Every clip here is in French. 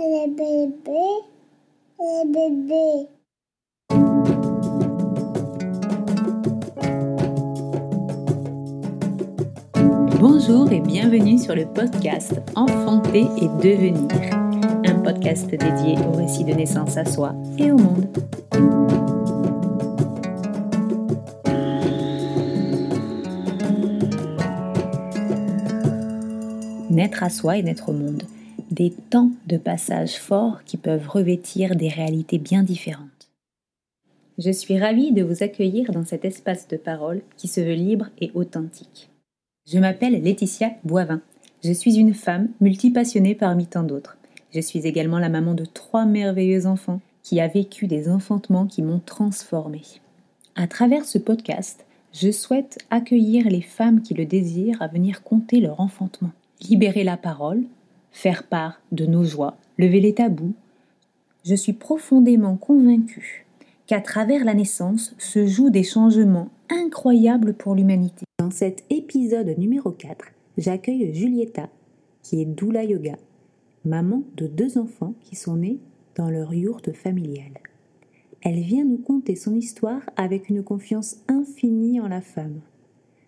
Le bébé. Le bébé. Bonjour et bienvenue sur le podcast Enfanter et devenir, un podcast dédié au récit de naissance à soi et au monde. Naître à soi et naître au monde, des temps de passage forts qui peuvent revêtir des réalités bien différentes. Je suis ravie de vous accueillir dans cet espace de parole qui se veut libre et authentique. Je m'appelle Laetitia Boivin. Je suis une femme multipassionnée parmi tant d'autres. Je suis également la maman de trois merveilleux enfants qui a vécu des enfantements qui m'ont transformée. À travers ce podcast, je souhaite accueillir les femmes qui le désirent à venir compter leur enfantement, libérer la parole, faire part de nos joies, lever les tabous. Je suis profondément convaincue qu'à travers la naissance se jouent des changements incroyables pour l'humanité. Dans cet épisode numéro 4, j'accueille Julieta, qui est doula yoga, maman de deux enfants qui sont nés dans leur yourte familiale. Elle vient nous conter son histoire avec une confiance infinie en la femme.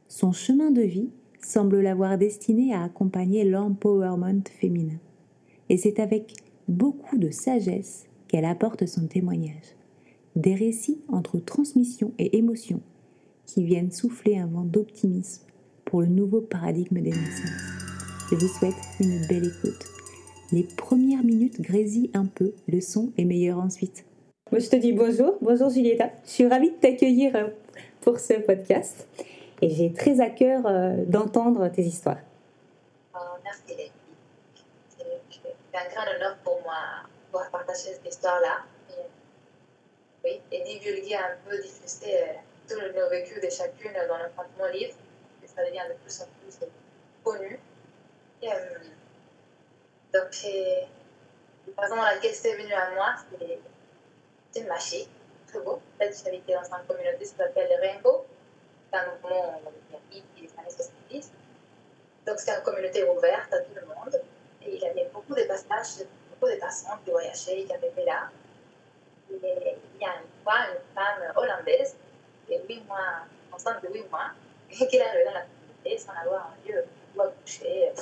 Son chemin de vie semble l'avoir destinée à accompagner l'empowerment féminin. Et c'est avec beaucoup de sagesse qu'elle apporte son témoignage des récits entre transmission et émotion qui viennent souffler un vent d'optimisme pour le nouveau paradigme des naissances. Je vous souhaite une belle écoute. Les premières minutes grésillent un peu, le son est meilleur ensuite. Moi, je te dis bonjour, bonjour Julieta. Je suis ravie de t'accueillir euh, pour ce podcast et j'ai très à cœur euh, d'entendre tes histoires. Oh, merci. C'est un grand honneur pour moi de pouvoir partager cette histoire-là oui, et divulguer un peu, diffuser euh, tout le vécu de chacune dans l'enfantement livre, et ça devient de plus en plus connu. Et, euh, donc, euh, la raison dans laquelle c'est venu à moi, c'est Machi, très beau. En fait, j'habitais dans une communauté qui s'appelle Rainbow, c'est un mouvement hippie des années 70. Donc, c'est une communauté ouverte à tout le monde. Et il y avait beaucoup de passages, beaucoup de personnes qui voyageaient, qui avaient été là il y a une fois une femme hollandaise est 8 mois, enceinte de 8 mois, qui est arrivée dans la communauté sans avoir un lieu où accoucher.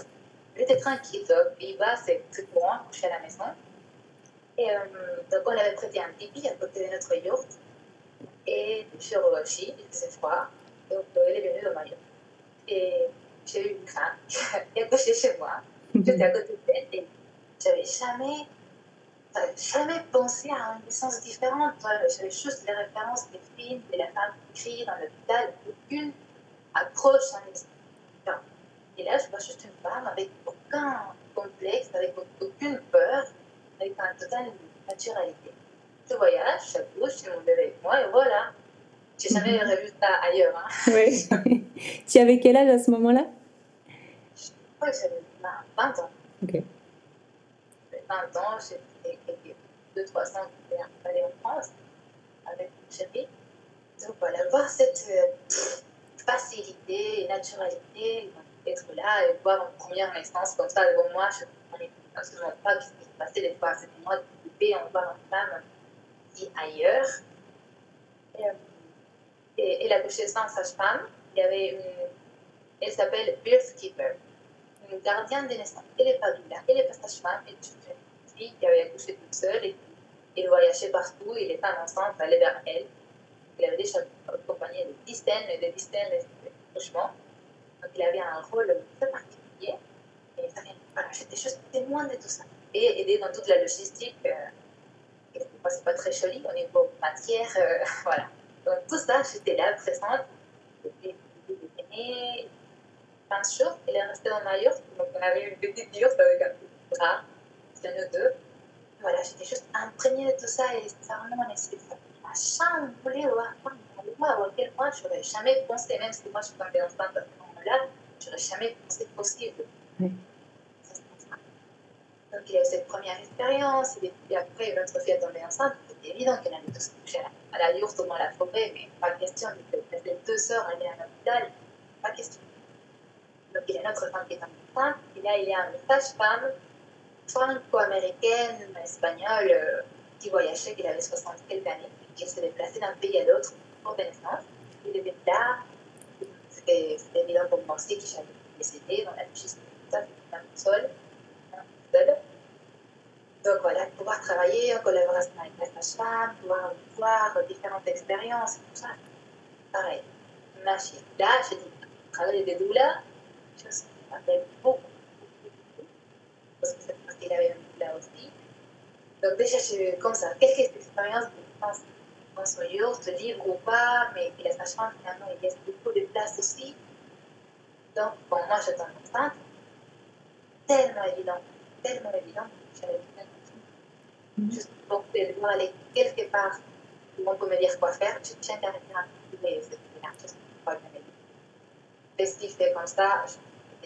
Elle était tranquille, puis bas c'est courant coucher à la maison. Et euh, donc on avait prêté un tipi à côté de notre yacht. Et sur Rochi, il faisait froid, donc elle est venue dans ma yacht. Et j'ai eu une femme qui a accouché chez moi. J'étais à côté d'elle et j'avais jamais jamais pensé à une naissance différente. J'avais juste les références des films, de la femme qui crie dans l'hôpital, aucune approche une différente. Et là, je vois juste une femme avec aucun complexe, avec aucune peur, avec une totale naturalité. Je voyage, je bouge, j'ai mon bébé avec moi, et voilà. J'ai jamais Mhm. revu ça ailleurs. Hein. Oui. tu avais quel âge à ce moment-là? Je crois que j'avais 20 ans. Ok. J'avais 20 ans, j'étais quelques 2-3 ans que j'étais en France avec mon chéri. Donc voilà, voir cette euh, facilité et naturalité d'être là et voir une première naissance comme ça devant moi, je ne comprenais absolument pas ce qui se passait des fois. C'était moi de bébé, on voit une femme qui ailleurs. Et, euh, et, et la couchée sans sage-femme, il y avait. Elle s'appelle Keeper, une gardienne de naissance. Elle n'est pas doula, elle n'est pas sage-femme, elle une fille qui avait accouché toute seule et il voyageait partout et les femmes enceintes allaient vers elle. Il avait déjà accompagné de dizaines et de dizaines. Donc il avait un rôle très particulier. Et ça, voilà, j'étais juste témoin de tout ça. Et aider dans toute la logistique. Euh, c'est pas très joli au niveau matière. euh, voilà. Donc tout ça, j'étais là, présente. Depuis le début de l'année, 15 jours, il est resté dans ma yurte. Donc on avait une petite yurte avec un petit bras. C'était nous deux. Voilà, j'étais juste imprégnée de tout ça et ça vraiment mon esprit. Ma chambre voulait voir, voir à quel point je n'aurais jamais pensé, même si moi je suis tombée enceinte à ce moment-là, je n'aurais jamais pensé possible. Donc il y a eu cette première expérience, et puis après une autre fille est tombée enceinte, c'était évident qu'elle allait tous coucher à la, à la yourte ou dans la forêt, mais pas question de passer deux heures à aller à l'hôpital, pas question. Donc il y a une autre femme qui est enceinte, et là il y a une sage-femme franco-américaine, espagnole, euh, qui voyageait, qui avait 60 quelques années, qui s'est déplacée d'un pays à l'autre pour des naissances. Il était là, c'était évident pour aussi que j'avais décédé dans la logistique, ça, c'était un seul, seul. Donc voilà, pouvoir travailler en collaboration avec la sage-femme, pouvoir voir différentes expériences, tout ça. Pareil. Là, je dis, travailler des douleurs, je m'appelle beaucoup, beaucoup, parce que cette partie-là aussi. Donc déjà, j'ai comme ça, quelques expériences de pense son yurt, livre ou pas, mais la sage-femme, finalement, il laisse beaucoup de place aussi. Donc, bon, moi, je tombe enceinte. Tellement évident, tellement évident, j'avais pouvoir aller quelque part on peut me dire quoi faire, je tiens à rien mais c'est une chose pas Et ce qui fait comme ça, je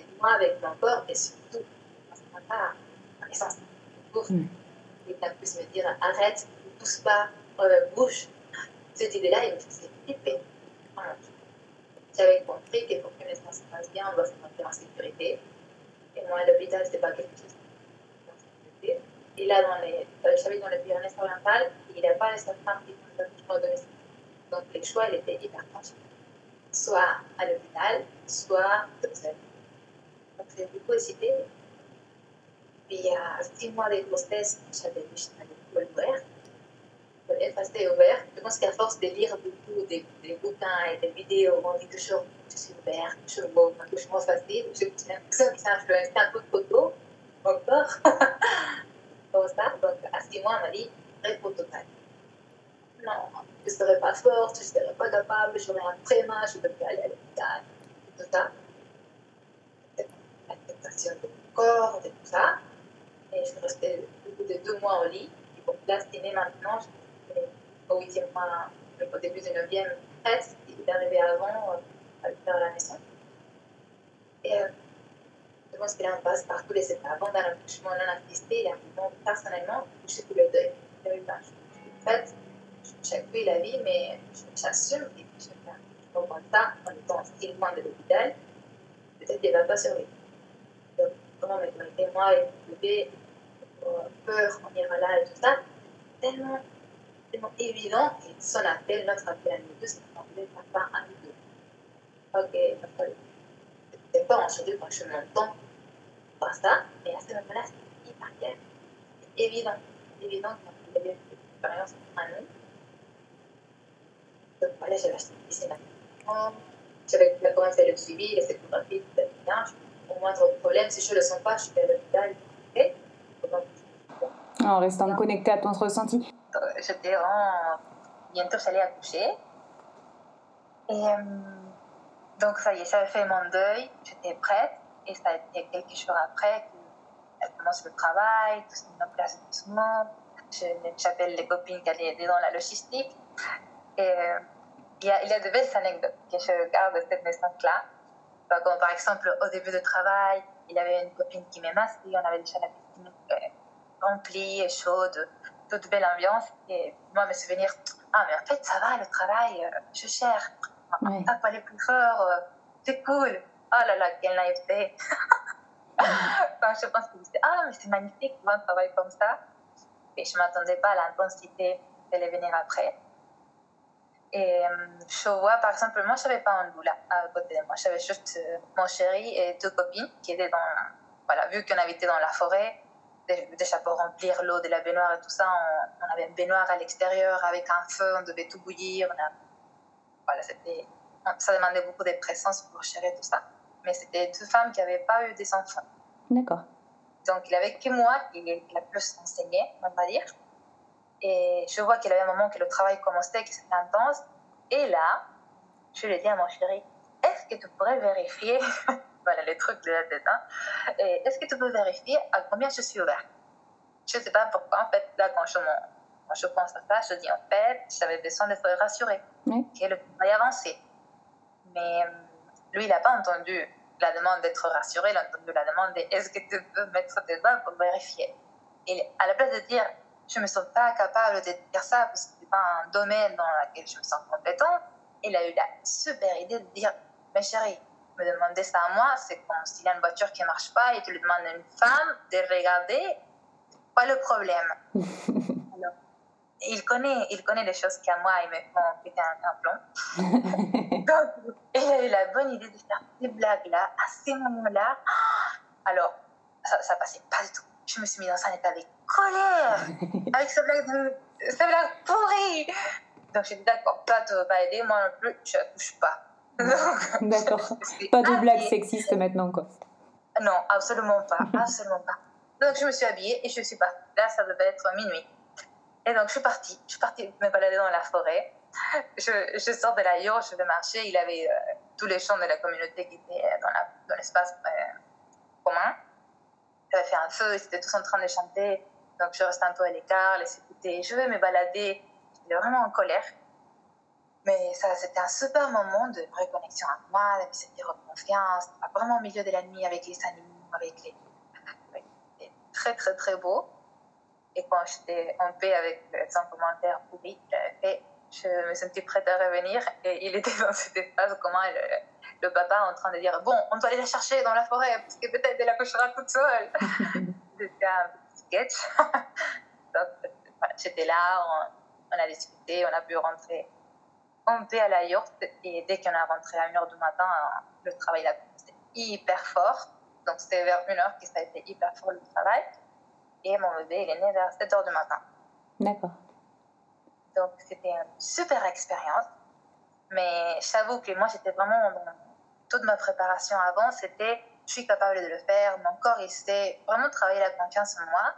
fais moi avec mon corps et surtout, à ce moment-là, en essence, pour mm. il a pu me dire arrête, ne pousse pas, euh, bouge. Cette idée-là, il me faisait flipper. J'avais compris que pour que les se passe bien, on doit se sentir en sécurité. Et moi, l'hôpital, ce n'était pas quelque chose Et là, dans les, dans les Pyrénées orientales, il n'y a pas les qui font le domicile. Donc, le choix, il était hyper facile. Soit à l'hôpital, soit toute seule. Donc, j'ai beaucoup hésité. Puis, il y a six mois de grossesse, j'avais l'école ouverte. Elle restait ouverte. Je pense qu'à force de lire beaucoup des, des, bouquins et des vidéos, on dit toujours je suis ouverte, je suis beau, un accouchement facile. J'ai l'impression que ça influencé un peu de photos encore. Ça. Donc, à six mois, on m'a dit repos total non, je ne serais pas forte, je ne serais pas capable, j'aurais un tréma, je ne peux plus aller à l'hôpital, tout ça. L'acceptation mon corps, de tout ça. Et je restais au bout de deux mois au lit. Et pour l'estimer maintenant, je suis au huitième mois, au début du neuvième, presque, arrivé avant, euh, à faire la naissance. Euh, pense qu'il en passe par tous les étapes. Avant d'un accouchement non assisté, il a personnellement touché tous les deuils. Il y a eu plein de choses. En fait, vie la vie, mais j'assume et je comprends ça en étant si loin de l'hôpital, peut-être qu'elle ne va pas survivre. Donc, comment un témoin et le bébé, peur, on ira là et tout ça, tellement, tellement évident que son appel, notre appel à nous deux, c'est qu'on voulait papa à nous deux. Ok, c'est pas aujourd'hui quand je m'entends par ça, mais à ce moment-là, c'est hyper clair. C'est évident, évident qu'on a une expérience à nous. Donc voilà, j'avais acheté une piscine à J'avais commencé le suivi, les échographies, tout bien. Au moindre problème, si je ne le sens pas, je suis à l'hôpital. En restant connecté à ton ressenti. J'étais en... Bientôt, j'allais accoucher. Et euh, donc, ça y est, j'avais fait mon deuil, j'étais prête. Et ça a été quelques jours après qu'elle commence le travail, tout se met en place doucement. J'appelle les copines qui allaient aider dans la logistique. Et euh, il y, a, il y a de belles anecdotes que je garde de cette naissance-là. Comme par exemple, au début du travail, il y avait une copine qui m'aimait on avait déjà la piscine euh, remplie et chaude, toute belle ambiance. Et moi, mes souvenirs, ah, mais en fait, ça va, le travail, euh, je cherche. Ouais. T'as pas les plus fort, c'est cool. Oh là là, quelle naïveté. Donc, je pense que je ah, mais c'est magnifique, un travail comme ça. Et je ne m'attendais pas à l'intensité qu'elle allait venir après. Et euh, je vois, par exemple, moi, je n'avais pas un doula à côté de moi. J'avais juste euh, mon chéri et deux copines qui étaient dans. Voilà, vu qu'on habitait dans la forêt, déjà pour remplir l'eau de la baignoire et tout ça, on, avait une baignoire à l'extérieur avec un feu, on devait tout bouillir. voilà, ça demandait beaucoup de présence pour gérer tout ça. Mais c'était deux femmes qui n'avaient pas eu des enfants. D'accord. Donc, il avait que moi qui l'a plus enseigné, on va dire. Et je vois qu'il avait un moment que le travail commençait, que c'était intense. Et là, je lui ai dit à mon chéri, est-ce que tu pourrais vérifier, voilà les trucs de la tête, hein, est-ce que tu peux vérifier à combien je suis ouverte? Je ne sais pas pourquoi, en fait, là, quand je, quand je pense à ça, je dis, en fait, j'avais besoin d'être rassurée, que le travail avancé. Mais euh, lui, il n'a pas entendu la demande d'être rassuré, il a entendu la demande de est-ce que tu peux mettre tes doigts pour vérifier? Et à la place de dire je ne me sens pas capable de dire ça parce que ce n'est pas un domaine dans lequel je me sens compétente. Il a eu la super idée de dire, mais chérie, me demander ça à moi, c'est comme s'il y a une voiture qui ne marche pas et tu lui demandes à une femme de regarder Pas le problème. Il connaît, il connaît les choses qu'à moi, il me font péter un, un plomb. Donc, il a eu la bonne idée de faire ces blagues-là, à ces moments-là. Alors, ça, ça passait pas du tout. Je me suis mis dans un état de colère avec ces blagues, de, ces blagues pourries. Donc, j'ai dit, d'accord, ne veux pas aider, moi non plus, je ne touche pas. D'accord. Pas de blague sexiste maintenant, quoi. Non, absolument pas, absolument pas. Donc je me suis habillée et je suis partie. Là, ça devait être minuit. Et donc je suis partie. Je suis partie me balader dans la forêt. Je, sors de la yurte, je vais marcher. Il avait euh, tous les champs de la communauté qui étaient dans la- dans l'espace euh, commun. Il avait fait un feu, ils étaient tous en train de chanter. Donc je reste un peu à l'écart, les écouter. Je vais me balader. J'étais vraiment en colère. Mais ça, c'était un super moment de reconnexion à moi, de me sentir en confiance, vraiment au milieu de la nuit avec les animaux, avec les. C'était très, très, très beau. Et quand j'étais en paix avec euh, son commentaire pourri qu'il avait fait, je me sentais prête à revenir. Et il était dans cet espace comment le, le papa en train de dire Bon, on doit aller la chercher dans la forêt, parce que peut-être elle accouchera toute seule. C'était un petit sketch. Donc, voilà, j'étais là, on, on a discuté, on a pu rentrer en paix à la yourte. Et dès qu'on a rentré à 1h du matin, le travail a commencé hyper fort. Donc, c'était vers 1h que ça a été hyper fort le travail. Et mon bébé, il est né vers 7h du matin. D'accord. Donc, c'était une super expérience. Mais j'avoue que moi, j'étais vraiment dans toute ma préparation avant, c'était je suis capable de le faire. Mon corps, il sait vraiment travailler la confiance en moi.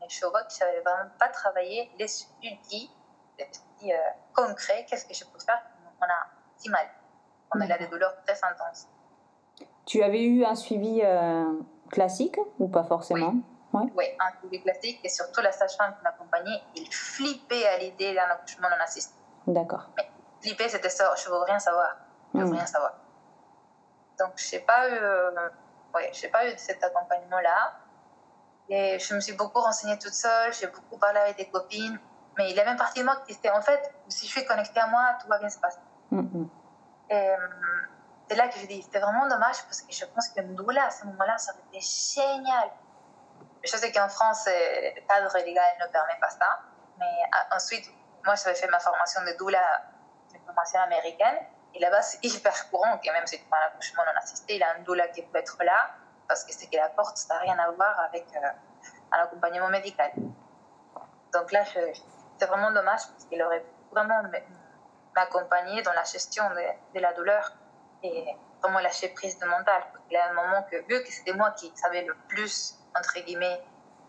Mais je vois que je n'avais vraiment pas travaillé les outils, les outils euh, concrets. Qu'est-ce que je peux faire quand on a si mal, quand on a des douleurs très intenses. Tu avais eu un suivi euh, classique ou pas forcément? Oui, un suivi classique et surtout la sage-femme qui m'accompagnait, il flippait à l'idée d'un accouchement non assisté. D'accord. Flipper, c'était ça, je veux rien savoir. Je veux Mm. rien savoir. Donc, je n'ai pas eu, euh, ouais, pas eu cet accompagnement-là. Et je me suis beaucoup renseignée toute seule, j'ai beaucoup parlé avec des copines. Mais il y a même partie de moi qui était, en fait, si je suis connectée à moi, tout va bien se passer. Mm, mm. Et euh, c'est là que je dis, c'était vraiment dommage parce que je pense qu'une doula à ce moment-là, ça aurait été génial. Je sais qu'en France, le cadre légal ne permet pas ça. Mais ah, ensuite, moi, j'avais fait ma formation de doula, une formation américaine. Et là-bas, c'est hyper courant que même si tu prends un accouchement non assisté, il y a un doula qui peut être là parce que c'est que la porte, ça n'a rien à voir avec euh, un accompagnement médical. Donc là, c'est vraiment dommage parce qu'il aurait vraiment m'accompagner dans la gestion de, de la douleur et vraiment lâcher prise de mental. Il y a un moment que, vu que c'était moi qui savais le plus, entre guillemets,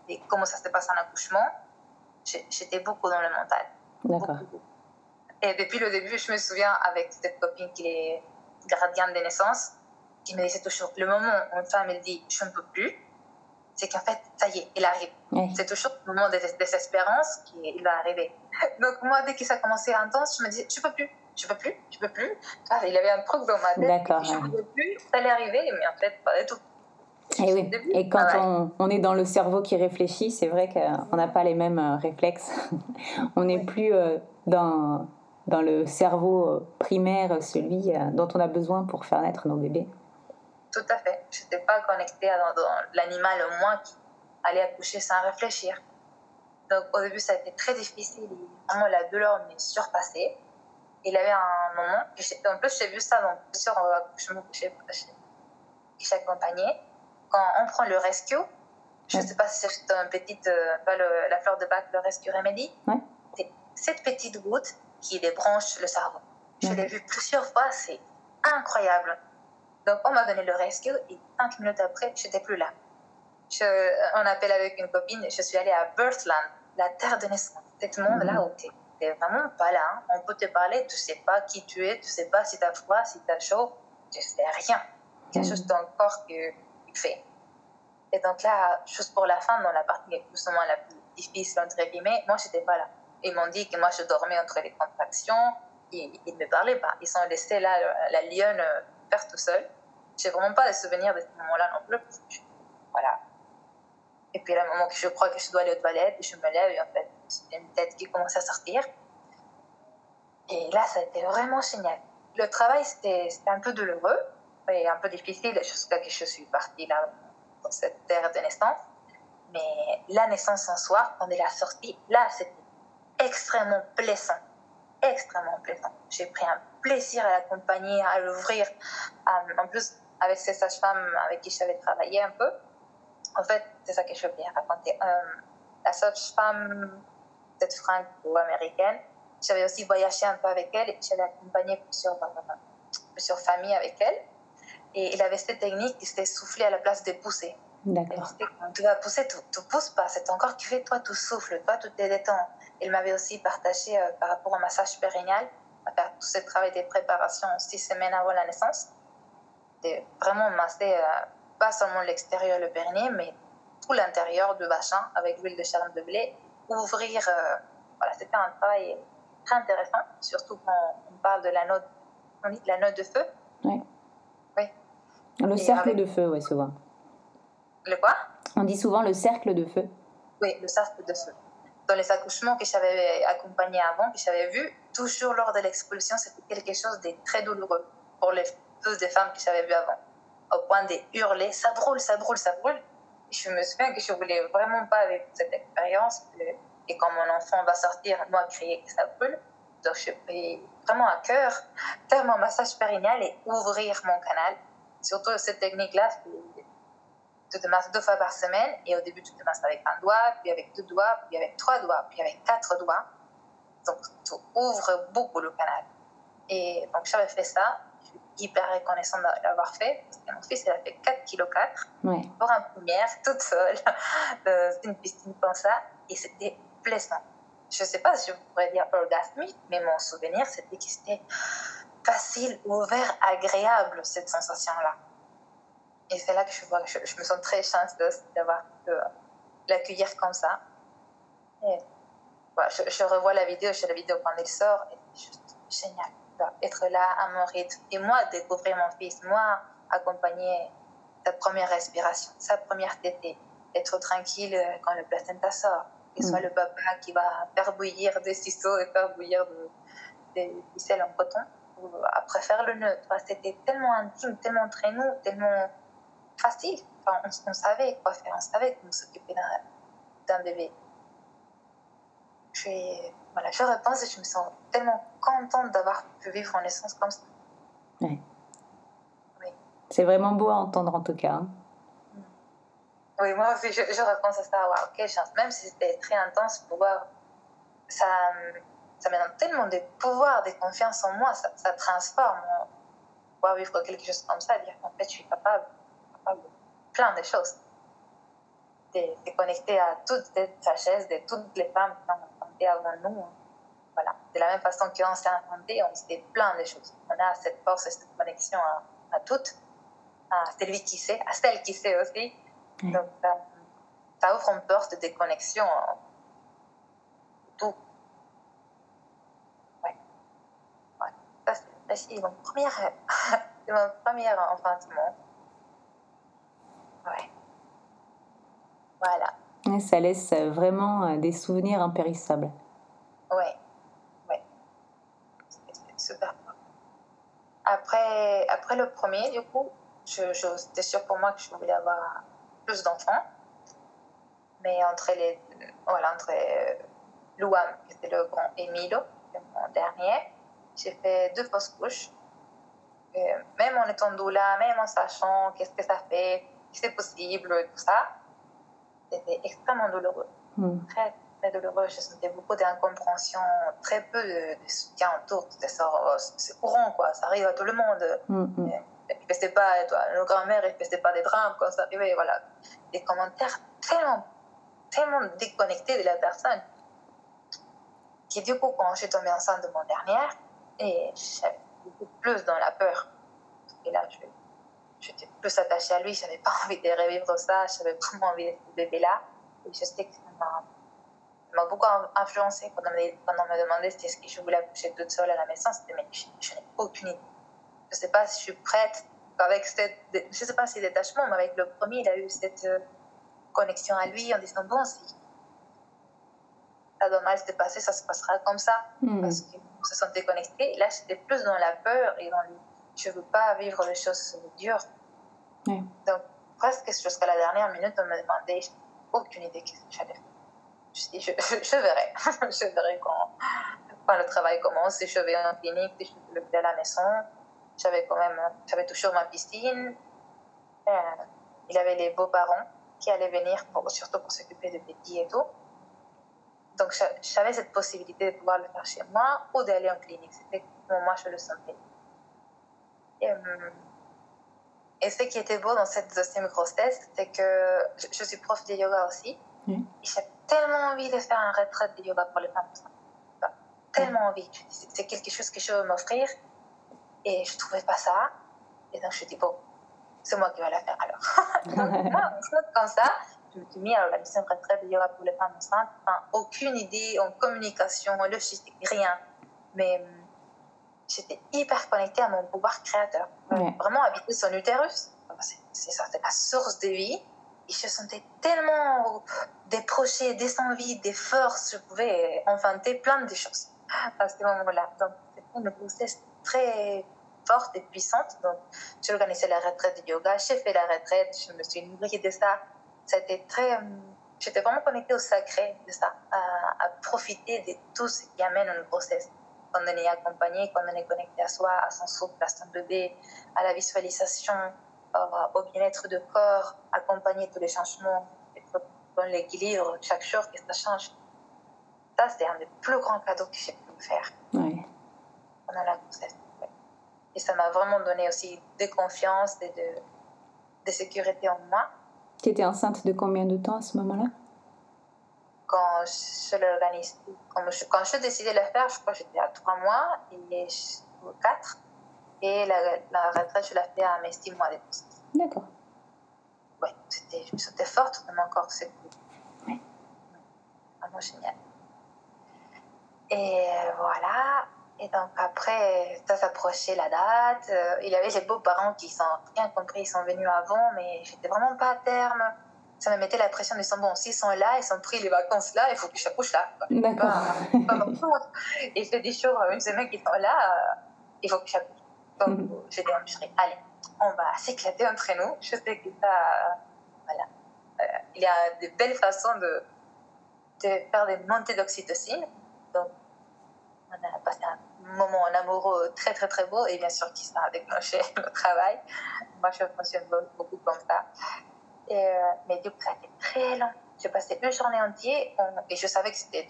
de comment ça se passe en accouchement, j'étais beaucoup dans le mental. D'accord. Et depuis le début, je me souviens avec cette copine qui est gardienne de naissance, qui me disait toujours, le moment où une femme elle dit je ne peux plus, c'est qu'en fait, ça y est, il arrive. C'est toujours le moment de dés- désespérance qu'il va arriver. Donc moi, dès que ça commençait à intense, je me disais, je peux plus, je peux plus, je peux plus. Il avait un truc dans ma tête. Je ne peux plus, ça allait arriver, mais en fait, pas du tout. Et oui. Et quand on, on est dans le cerveau qui réfléchit, c'est vrai qu'on n'a pas les mêmes euh, réflexes. on n'est plus euh, dans, dans le cerveau euh, primaire, celui dont on a besoin pour faire naître nos bébés. Tout à fait. Je n'étais pas connectée à- l'animal au moins qui allait accoucher sans réfléchir. Donc au début, ça a été très difficile. Vraiment, la douleur m'est surpassée. Il y avait un moment, en plus j'ai vu ça dans plusieurs accouchements que j'ai accompagnés. Quand on prend le rescue, je ne sais pas si c'est une petite, euh, pas le- la fleur de bac, le rescue remedy, Ouais. c'est cette petite goutte qui débranche le cerveau. Je l'ai vu plusieurs fois, c'est incroyable. Donc, on m'a donné le rescue et cinq minutes après, je n'étais plus là. Je, on appelle avec une copine, je suis allée à Birthland, la terre de naissance. Cet monde-là où tu n'es vraiment pas là. hein. On peut te parler, tu ne sais pas qui tu es, tu ne sais pas si tu as froid, si tu as chaud, tu ne sais rien. Il y a Mhm. juste ton corps qui, qui Et donc là, juste pour la fin, dans la partie plus ou moins la plus difficile, entre guillemets, moi, je n'étais pas là. Ils m'ont dit que moi, je dormais entre les contractions. Ils ne me parlaient pas. Ils sont laissés là, la, la lionne, euh, faire tout seul. J'ai vraiment pas de souvenirs de ce moment-là non plus. Voilà. Et puis, à un moment que je crois que je dois aller aux toilettes, je me lève et en fait, une tête qui commence à sortir. Et là, ça a été vraiment génial. Le travail, c'était un peu douloureux et un peu difficile jusqu'à que je suis partie là, dans cette terre de naissance. Mais la naissance en soi, quand elle a sorti, là, c'était extrêmement plaisant. Extrêmement plaisant. J'ai pris un plaisir à l'accompagner, à l'ouvrir. Euh, en plus, avec ces sages-femmes avec qui j'avais travaillé un peu, en fait, c'est ça que je bien raconter. Euh, la sage-femme, cette franco-américaine, j'avais aussi voyagé un peu avec elle et j'avais accompagné plusieurs, plusieurs familles avec elle. Et il avait cette technique qui s'était soufflé à la place de pousser. D'accord. Quand tu vas pousser, tu ne pousses pas. C'est ton corps qui fait, toi, tu souffles, toi, tu te détends. Il m'avait aussi partagé euh, par rapport au massage périnéal, à faire tout ce travail de préparation six semaines avant la naissance. De vraiment masser, euh, pas seulement l'extérieur, le périnée, mais tout l'intérieur du bassin avec l'huile de charme de blé. Ouvrir, euh, voilà, c'était un travail très intéressant, surtout quand on parle de la note, on dit de la note de feu. Oui. Le cercle avec- de feu, oui, souvent. Le quoi? On dit souvent le cercle de feu. Oui, le cercle de feu. Dans les accouchements que j'avais accompagnés avant, que j'avais vus, toujours lors de l'expulsion, c'était quelque chose de très douloureux pour les tous des femmes que j'avais vues avant. Au point de hurler, ça brûle, ça brûle, ça brûle. Je me souviens que je voulais vraiment pas avec cette expérience. Et quand mon enfant va sortir, moi, crier que ça brûle. Donc, je pris vraiment à cœur faire mon massage périnéal et ouvrir mon canal. Surtout cette technique-là, c'est- tu te masses deux fois par semaine et au début tu te masses avec un doigt, puis avec deux doigts, puis avec trois doigts, puis avec quatre doigts. Donc tu ouvres beaucoup le canal. Et donc j'avais fait ça, je suis hyper reconnaissante de l'avoir fait, parce que mon fils il a fait 4 kg 4 Ouais. pour un première, toute seule, dans une piscine comme ça, et c'était plaisant. Je ne sais pas si je pourrais dire orgasmique, mais mon souvenir c'était que c'était facile, ouvert, agréable cette sensation-là. Et c'est là que je, vois, je, je me sens très chanceuse d'avoir pu euh, l'accueillir comme ça. Et voilà, je, je revois la vidéo, je fais la vidéo quand il sort, et c'est juste génial d'être là à mon rythme. Et moi, découvrir mon fils, moi, accompagner sa première respiration, sa première tétée, être tranquille euh, quand le placenta sort, que ce soit Mm. le papa qui va faire bouillir des ciseaux et faire bouillir de- des ficelles en coton, après faire le nœud. Vois, C'était tellement intime, tellement entre nous, tellement facile. Enfin, on, on savait quoi faire, on savait comment s'occuper d'un- bébé. Je, voilà, je repense et je me sens tellement contente d'avoir pu vivre en naissance comme ça. C'est vraiment beau à entendre en tout cas. hein. Oui, moi aussi, je, je repense à ça. Waouh, quelle chance. Même si c'était très intense, pouvoir. Ça, ça me donne tellement de pouvoir, de confiance en moi. Ça, ça transforme. euh, Pouvoir vivre quelque chose comme ça, dire qu'en fait, je suis capable, capable de plein de choses. De, de connecter à toute cette sagesse de toutes les femmes qui ont affronté avant nous. Voilà. De la même façon qu'on s'est affronté, on sait plein de choses. On a cette force et cette connexion à, à toutes, à celui qui sait, à celle qui sait aussi. Ouais. Donc, ça, ça ouvre une porte de connexion euh, tout. Ouais. ouais. Ça, c'est- mon premier, c'est mon premier enfantement. Ouais. Voilà. Et ça laisse vraiment euh, des souvenirs impérissables. Ouais. Ouais. Super. Après, après le premier, du coup, je, je, c'était sûr pour moi que je voulais avoir plus d'enfants. Mais entre les, voilà, entre Louam, qui était le grand, et Milo, qui est mon dernier, j'ai fait deux fausses couches. Et même en étant doula, même en sachant qu'est-ce que ça fait, que c'est possible, tout ça, c'était extrêmement douloureux Hmm. très, très douloureux. Je sentais beaucoup d'incompréhension, très peu de, de soutien autour. Oh, c'est courant, quoi. Ça arrive à tout le monde. Hmm. Il ne pas, toi, nos grand-mères, ne faisaient pas des drames quand ça arrivait, voilà. Des commentaires tellement, tellement déconnectés de la personne. Qui, du coup, quand je suis tombée enceinte de mon dernière, et j'avais beaucoup plus dans la peur. Et là, je, j'étais plus attachée à lui, je n'avais pas envie de revivre ça, j'avais vraiment envie de ce bébé-là. Et je sais que ça m'a, ça m'a beaucoup influencé quand on me, quand on me demandait si est-ce que je voulais accoucher toute seule à la maison. C'était, mais je, je n'ai aucune idée. Je ne sais pas si je suis prête avec cette, je ne sais pas si détachement, mais avec le premier, il a eu cette euh, connexion à lui en disant bon, si ça doit mal se passer, ça se passera comme ça Hmm. parce se sentait connecté. Là, j'étais plus dans la peur et dans le je veux pas vivre les choses dures. Ouais. Donc, presque jusqu'à la dernière minute, on me demandait aucune idée de ce que j'allais faire. Je dit, je, je, verrai. je verrai quand, quand, le travail commence. Si je vais en clinique, si je le fais à la maison. J'avais quand même, j'avais toujours ma piscine. Euh, il avait les beaux-parents qui allaient venir, pour, surtout pour s'occuper de petits et tout. Donc, j'avais cette possibilité de pouvoir le faire chez moi ou d'aller en clinique. C'était comment moi je le sentais. Et, euh, et, ce qui était beau dans cette deuxième grossesse, c'est que je, je, suis prof de yoga aussi. Mm. J'ai tellement envie de faire un retraite de yoga pour les femmes. Enfin, tellement envie. C'est quelque chose que je veux m'offrir. Et je ne trouvais pas ça. Et donc, je me suis dit, bon, c'est moi qui vais la faire alors. donc, moi, comme ça, je me suis mis à organiser une retraite de yoga pour les femmes enceintes. Enfin, aucune idée en communication, en logistique, rien. Mais hum, j'étais hyper connectée à mon pouvoir créateur. Ouais. Vraiment habiter son utérus. C'est ça, c'est la source de vie. Et je sentais tellement des projets, des envies, des forces. Je pouvais inventer plein de choses à ce moment-là. Donc, c'était une grossesse très forte et puissante. Donc, j'ai organisé la retraite de yoga, j'ai fait la retraite, je me suis nourrie de ça. C'était très. hum, J'étais vraiment connectée au sacré de ça, à, à, profiter de tout ce qui amène une grossesse. Quand on est accompagné, quand on est connecté à soi, à son souffle, à son bébé, à la visualisation, au bien-être du corps, accompagner tous les changements, être dans l'équilibre chaque jour, que ça change. Ça, c'est un des plus grands cadeaux que j'ai pu me faire pendant la grossesse. Et ça m'a vraiment donné aussi de confiance et de, de sécurité en moi. Tu étais enceinte de combien de temps à ce moment-là? Quand je l'organise, quand je, quand je décidais de le faire, je crois que j'étais à 3 mois et 4. Et la, la retraite, je l'ai fait à mes 6 mois de grossesse. D'accord. C'était, je me sentais forte dans mon corps, c'est Ouais. vraiment génial. Et voilà. Et donc après, ça s'approchait la date. Euh, Il y avait les beaux-parents qui sont rien compris, ils sont venus avant, mais j'étais vraiment pas à terme. Ça me mettait la pression de disant, bon, s'ils sont là, ils sont pris les vacances là, il faut que je couche là. D'accord. Pas- pas des jours, une semaine qu'ils sont là, euh, il faut que je couche. Donc Mhm. j'ai dit, je dirais, allez, on va s'éclater entre nous. Je sais que ça, voilà. Euh, il y a de belles façons de, de faire des montées d'oxytocine. Donc, on a passé un moment en amoureux très, très, très beau et bien sûr qui ça a déclenché le travail. Moi, je fonctionne beaucoup comme ça. Et, euh, mais du coup, ça a été très long. J'ai passé une journée entière on- et je savais que c'était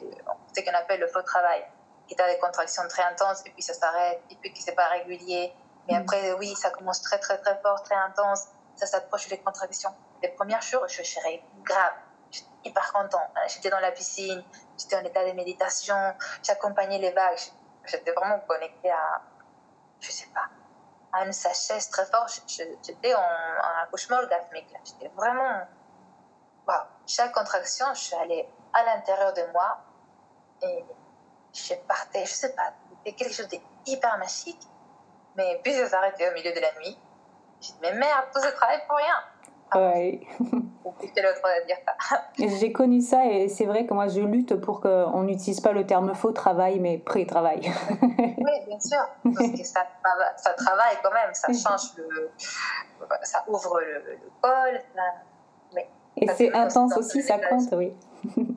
ce qu'on appelle le faux travail, qui est des contractions très intenses et puis ça s'arrête et puis qui c'est pas régulier. Mais Mm. après, oui, ça commence très, très, très fort, très intense. Ça s'approche des contractions. Les premiers jours, je serais grave. Hyper content. J'étais dans la piscine, j'étais en état de méditation, j'accompagnais les vagues. J'étais vraiment connectée à, je sais pas, à une sagesse très forte. J'étais en, en accouchement orgasmique. J'étais vraiment. Waouh! Chaque contraction, je suis allée à l'intérieur de moi et je partais, je sais pas, c'était quelque chose d'hyper magique. Mais puis ça s'arrêtait au milieu de la nuit. J'ai dit, mais merde, tout ce travail pour rien. Ouais. Le droit de dire ça. J'ai connu ça et c'est vrai que moi je lutte pour qu'on n'utilise pas le terme faux travail mais pré-travail. Oui, bien sûr, parce que ça, trava- ça travaille quand même, ça change le. ça ouvre le, le col. ça- Et c'est intense aussi, ça compte, oui.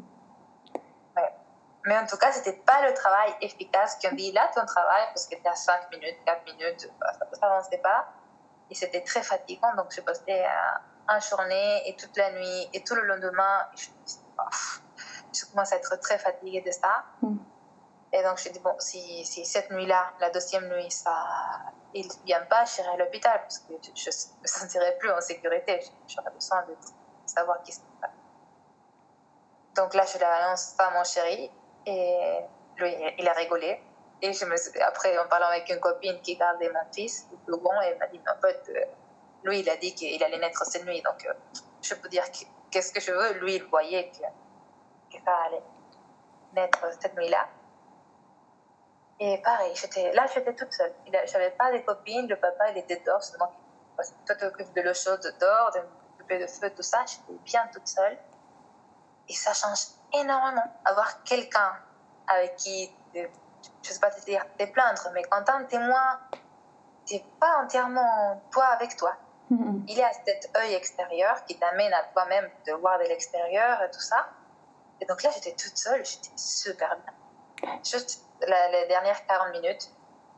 Mais en tout cas, c'était pas le travail efficace qu'on dit là, ton travail, parce que t'es à 5 minutes, 4 minutes, ça n'avançait pas. Et c'était très fatigant, donc je passais euh, une journée et toute la nuit et tout le lendemain. Je oh, je commence à être très fatiguée de ça. Mm. Et donc je dis, bon, si, si cette nuit-là, la deuxième nuit, ça, il ne vient pas, j'irai à l'hôpital, parce que je ne me sentirai plus en sécurité. J'aurais besoin de savoir qui se passe. Donc là, je l'annonce à mon chéri, et lui, il a rigolé. Et je me suis- après, en parlant avec une copine qui gardait mon fils, le grand, elle m'a dit, en fait, euh, lui, il a dit qu'il allait naître cette nuit. Donc, euh, je peux dire que- qu'est-ce que je veux? Lui, il voyait que, ça allait naître cette nuit-là. Et pareil, là, j'étais toute seule. Je n'avais pas de copine. Le papa, il était dehors. Toi, tu t'occupes de l'eau chaude dehors, de m'occuper de feu, tout ça. J'étais bien toute seule. Et ça change énormément. Avoir quelqu'un avec qui, je sais pas te dire, te plaindre, mais quand un témoin, t'es pas entièrement toi avec toi. Mhm. Il y a cet œil extérieur qui t'amène à toi-même de voir de l'extérieur et tout ça. Et donc là, j'étais toute seule, j'étais super bien. Juste les dernières 40 minutes,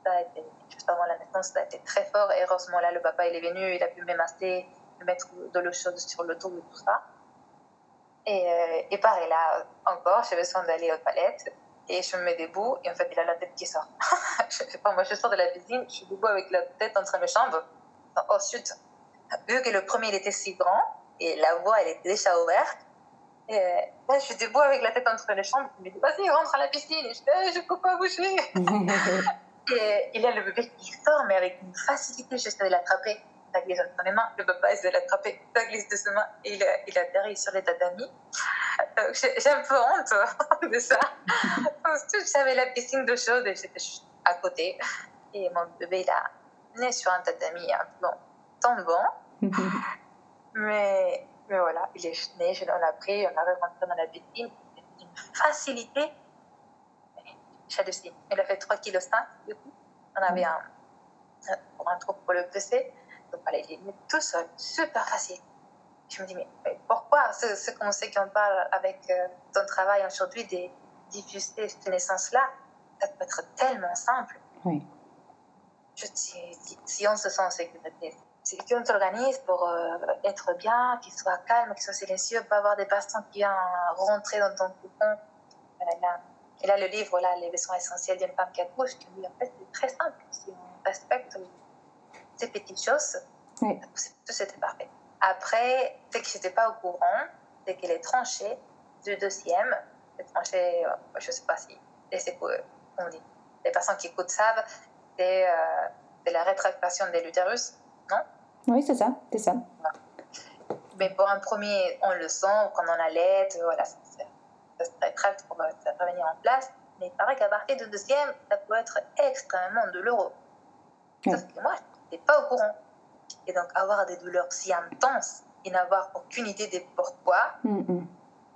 ça a été, juste avant la naissance, ça a été très fort. Et heureusement, là, le papa, il est venu, il a pu m'émasser, me mettre de l'eau chaude sur le dos et tout ça. Et, euh, et pareil, là, encore, j'ai besoin d'aller aux toilettes. Et je me mets debout, et en fait, il a la tête qui sort. je sais pas, moi, je sors de la piscine, je suis debout avec la tête entre mes jambes. Ensuite, vu que le premier, il était si grand, et la voie, elle était déjà ouverte, et euh, là, je suis debout avec la tête entre les jambes. Il me dit, vas-y, rentre à la piscine. Et je dis, je peux pas bouger. Et il y a le bébé qui sort, mais avec une facilité, j'essaie de l'attraper. Ça glisse entre mes mains, le papa essaie de l'attraper, ça glisse de ses mains, et il, il atterrit sur les tatamis. Donc, J'ai un peu honte de ça. Ensuite, j'avais la piscine d'eau chaude et j'étais à côté. Et mon bébé, il a né sur un tatami un peu tombant. Mais, mais voilà, il est né, je l'en ai pris, on a rentré dans la piscine. Une facilité. J'hallucine. Il a fait 3,5 kg du coup. On avait un, un, un trou pour le peser. Donc voilà, il est né tout seul, super facile. Je me dis, mais, mais pourquoi ce, ce qu'on sait qu'on parle avec euh, ton travail aujourd'hui de diffuser cette naissance-là, ça peut être tellement simple. Oui. Je, si, si, si on se sent en sécurité, si on s'organise pour euh, être bien, qu'il soit calme, qu'il soit silencieux, pas avoir des patients qui viennent rentrer dans ton cocon. Euh, et là, le livre, là, Les besoins essentiels d'une femme qui accouche, qui dit en fait, c'est très simple. Si on respecte ces petites choses, Oui. tout c'était parfait. Après, ce que je n'étais pas au courant, c'est que les tranchées du deuxième, les tranchées, euh, je ne sais pas si, et c'est on dit. Les personnes qui écoutent savent, c'est euh, la rétractation de l'utérus, non? Oui, c'est ça, c'est ça. Mais pour un premier, on le sent quand on allait, voilà, ça, ça, se rétracte pour ça peut venir en place. Mais il paraît qu'à partir du deuxième, ça peut être extrêmement douloureux. Oui. Sauf que moi, je n'étais pas au courant. Et donc, avoir des douleurs si intenses et n'avoir aucune idée de pourquoi,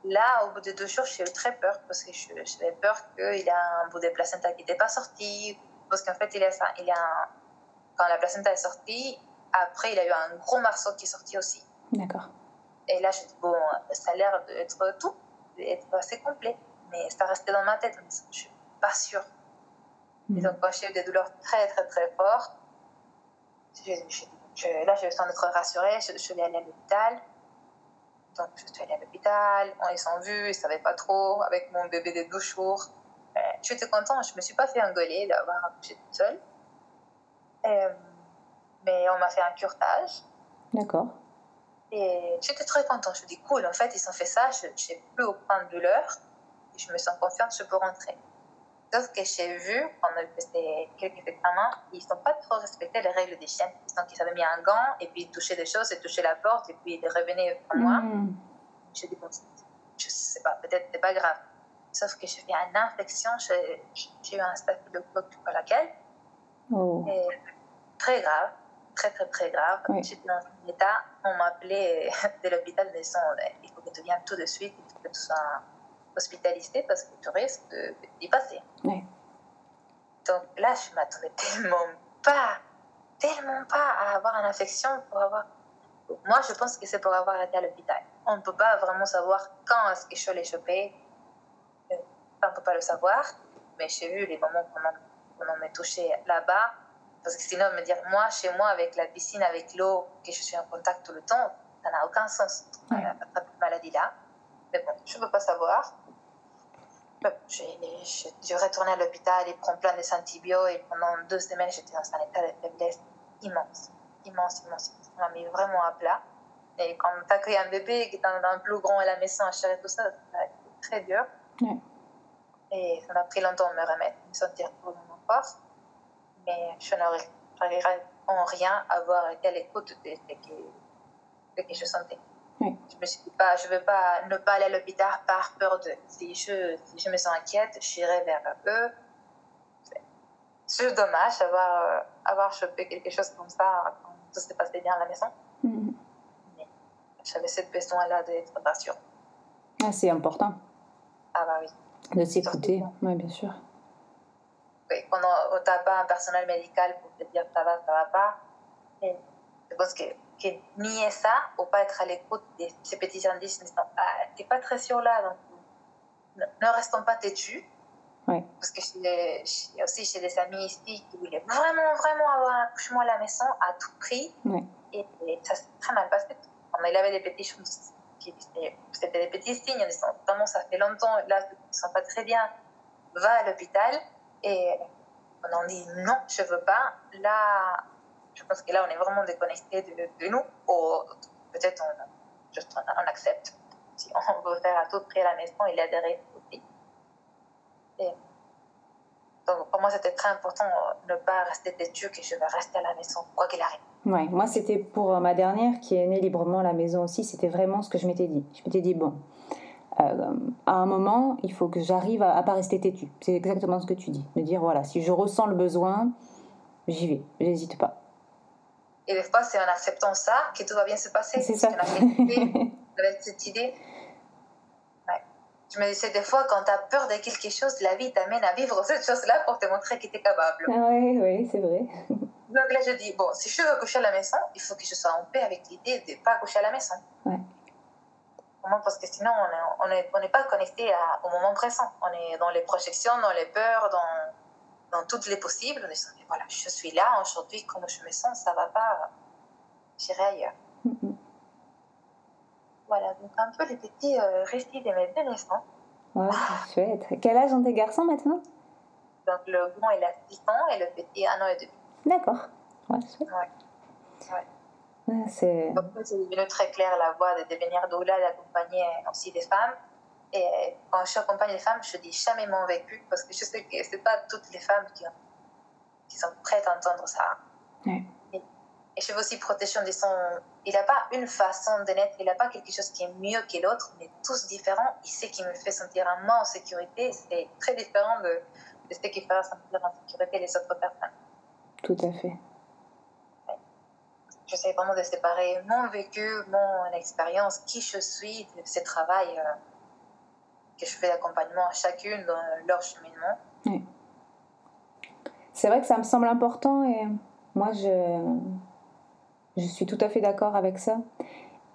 là, au bout de deux jours, j'ai eu très peur parce que j'avais peur qu'il y a un bout de placenta qui n'était pas sorti. Parce qu'en fait, il y a ça, il y a un- quand la placenta est sortie, après, il y a eu un gros morceau qui est sorti aussi. D'accord. Et là, je dis, bon, ça a l'air d'être tout, d'être assez complet. Mais ça restait dans ma tête, je suis pas sûre. Et Mhm. donc, quand j'ai eu des douleurs très, très, très fortes, je, je- je- là, j'ai besoin d'être rassurée. Je, je suis allée à l'hôpital. Donc, je suis allée à l'hôpital. On les sont vus, ils ne savaient pas trop, avec mon bébé de 12 jours. Euh, J'étais contente, je ne me suis pas fait engueuler d'avoir accouché toute seule. Euh, mais on m'a fait un curtage. D'accord. Et j'étais très contente. Je me dis, cool, en fait, ils ont fait ça, je n'ai plus aucun douleur. Et je me sens confiante, je peux rentrer. Sauf que j'ai vu, quand on a fait quelques examens, ils n'ont pas trop respecté les règles d'hygiène. Donc, ils avaient mis un gant, et puis ils touchaient des choses, ils touchaient la porte, et puis ils revenaient pour moi. Mhm. Je dis, bon, je sais pas, peut-être c'est pas grave. Sauf que j'ai fait une infection, j'ai j'ai eu un staphylocoque à laquelle, Oh. et très grave, très très très grave. Oui. J'étais dans un état, on m'appelait de l'hôpital, mais disant, il faut que tu viennes tout de suite, il faut que tu sois hospitalisé parce que tu risques de- d'y passer. Oui. Donc là, je m'attendais tellement pas, tellement pas à avoir une infection pour avoir. Moi, je pense que c'est pour avoir été à l'hôpital. On ne peut pas vraiment savoir quand est-ce que je l'ai chopé. Euh, On ne peut pas le savoir. Mais j'ai vu les moments qu'on on, m'a touché là-bas. Parce que sinon, me dire, moi, chez moi, avec la piscine, avec l'eau, que je suis en contact tout le temps, ça n'a aucun sens. Ouais. Cette maladie-là. Mais bon, je ne peux pas savoir. Dû retourner à l'hôpital et prendre plein de antibiotiques. Et pendant deux semaines, j'étais dans un état de faiblesse immense. Immense, immense. On m'a mis vraiment à plat. Et quand tu accueilles un bébé qui est dans un plus grand à la maison à gérer tout ça, été très dur. Ouais. Et ça m'a pris longtemps de me remettre, de me sentir pour mon corps. Mais je n'arriverai en rien à avoir été à l'écoute de ce que, je sentais. Oui. Je me suis dit pas, je veux pas ne pas aller à l'hôpital par peur de. Si je, si je me sens inquiète, j'irai vers eux. C'est- dommage d'avoir euh, avoir chopé quelque chose comme ça quand tout s'est passé bien à la maison. Mhm. J'avais cette besoin-là d'être rassurée. Ah, c'est important Ah bah oui. de s'écouter. Oui, bien sûr. Quand on n'a pas un personnel médical pour te dire ça va, ça va pas, je pense que que nier ça ou pas être à l'écoute de ces petits indices ah, t'es pas très sûr là, donc ne, ne restons pas têtus. Parce que j'ai aussi chez des amis ici qui voulaient vraiment, vraiment avoir un accouchement à la maison à tout prix. Et, et ça s'est très mal passé. Il avait des petits choses qui c'était des petits signes en disant vraiment ça fait longtemps, là tu ne te sens pas très bien, va à l'hôpital. Et on en dit non, je veux pas. Là, je pense que là on est vraiment déconnecté de, nous. Ou peut-être on, accepte. Si on veut faire à tout prix la maison, il y a des risques aussi. Donc pour moi c'était très important de ne pas rester têtu que je vais rester à la maison quoi qu'il arrive. Moi c'était pour euh, ma dernière qui est née librement à la maison aussi, c'était vraiment ce que je m'étais dit. Je m'étais dit, bon, euh, à un moment, il faut que j'arrive à, à pas rester têtue. C'est exactement ce que tu dis. Me dire, voilà, si je ressens le besoin, j'y vais, j'hésite pas. Et des fois, c'est en acceptant ça que tout va bien se passer. C'est ça. avec cette idée. Ouais. Je me disais des fois, quand tu as peur de quelque chose, la vie t'amène à vivre cette chose-là pour te montrer que tu es capable. Ah ouais, ouais, c'est vrai. Donc là, je dis, bon, si je veux coucher à la maison, il faut que je sois en paix avec l'idée de ne pas coucher à la maison. Ouais. Comment Parce que sinon, on n'est on on pas connecté à- au moment présent. On est dans les projections, dans les peurs, dans, dans toutes les possibles. On est voilà, je suis là aujourd'hui, comment je me sens, ça va pas, j'irai ailleurs. Voilà, donc un peu les petits euh, récits de mes deux naissances. Ouais, c'est chouette. Quel âge ont tes garçons maintenant? Donc le grand, il a 6 ans et le petit, un an et demi. D'accord. Ouais, chouette. Ouais. Ouais. Ouais, c'est... Donc, c'est devenu très clair la voie de devenir doula, d'accompagner aussi des femmes. Et quand je accompagne les femmes, je dis jamais mon vécu parce que je sais que c'est pas toutes les femmes qui, ont- qui sont prêtes à entendre ça. Ouais. Et, et je veux aussi protéger en disant il n'a pas une façon de naître, il n'a pas quelque chose qui est mieux que l'autre, est tous différents. Et ce qui me fait sentir un moins en sécurité, c'est très différent de, de ce qui fera sentir en sécurité les autres personnes. Tout à fait. J'essaie vraiment de séparer mon vécu, mon expérience, qui je suis, de ce travail euh, que je fais d'accompagnement à chacune dans leur cheminement. C'est vrai que ça me semble important et moi je, je suis tout à fait d'accord avec ça.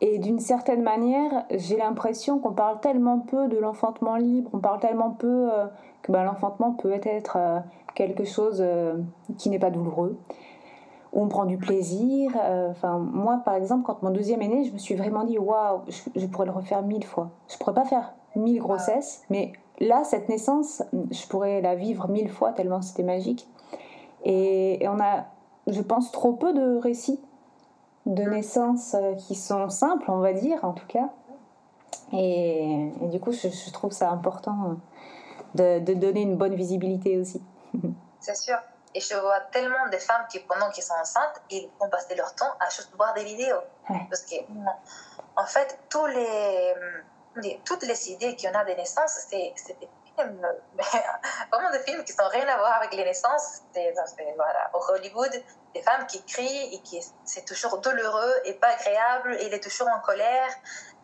Et d'une certaine manière, j'ai l'impression qu'on parle tellement peu de l'enfantement libre, on parle tellement peu euh, que ben, l'enfantement peut être euh, quelque chose qui n'est pas douloureux, où on prend du plaisir. euh, Enfin, moi par exemple, quand mon deuxième est né, je me suis vraiment dit waouh, je, je pourrais le refaire mille fois. Je pourrais pas faire mille grossesses, mais là, cette naissance, je pourrais la vivre mille fois tellement c'était magique. Et, et on a, je pense, trop peu de récits de naissance euh, qui sont simples, on va dire, en tout cas. Et, et du coup, je, je trouve ça important de, de donner une bonne visibilité aussi. C'est sûr. Et je vois tellement de femmes qui, pendant qu'elles sont enceintes, ils vont passer leur temps à juste voir des vidéos. Ouais. Parce que, en fait, tous les, les- toutes les idées qu'il y en a des naissances, c'est des films, vraiment des films qui n'ont rien à voir avec les naissances. C'est c'est, voilà, au Hollywood, des femmes qui crient et qui c'est toujours douloureux et pas agréable, et il est toujours en colère.